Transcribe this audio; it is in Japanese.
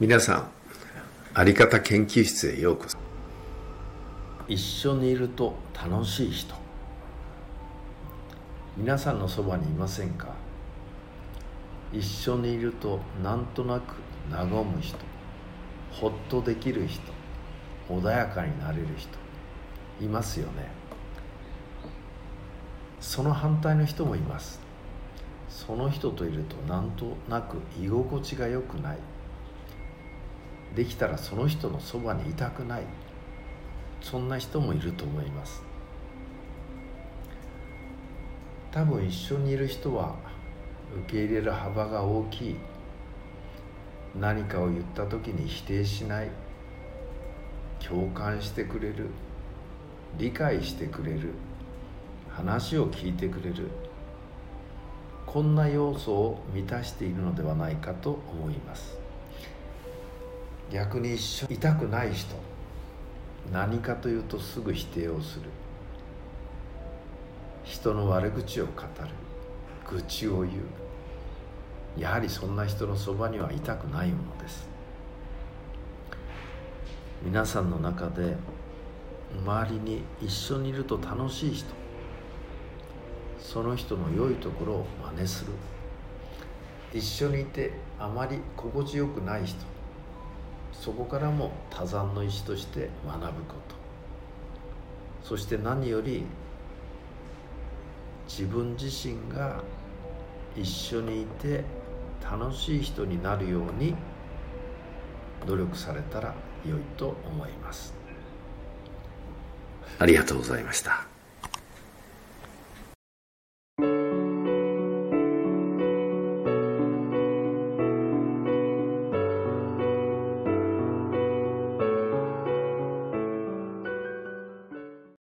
皆さんあり方研究室へようこそ。一緒にいると楽しい人。皆さんのそばにいませんか？一緒にいるとなんとなく和む人。ほっとできる人。穏やかになれる人。いますよね。その反対の人もいます。その人といるとなんとなく居心地が良くない。できたらその人のそばにいたくない。そんな人もいると思います。多分一緒にいる人は受け入れる幅が大きい。何かを言った時に否定しない。共感してくれる。理解してくれる。話を聞いてくれる。こんな要素を満たしているのではないかと思います。逆に一緒いたくない人何かというとすぐ否定をする。人の悪口を語る。愚痴を言う。やはりそんな人のそばにはいたくないものです。皆さんの中で周りに一緒にいると楽しい人その人の良いところを真似する。一緒にいてあまり心地よくない人そこからも多山の石として学ぶこと。そして何より自分自身が一緒にいて楽しい人になるように努力されたら良いと思います。ありがとうございました。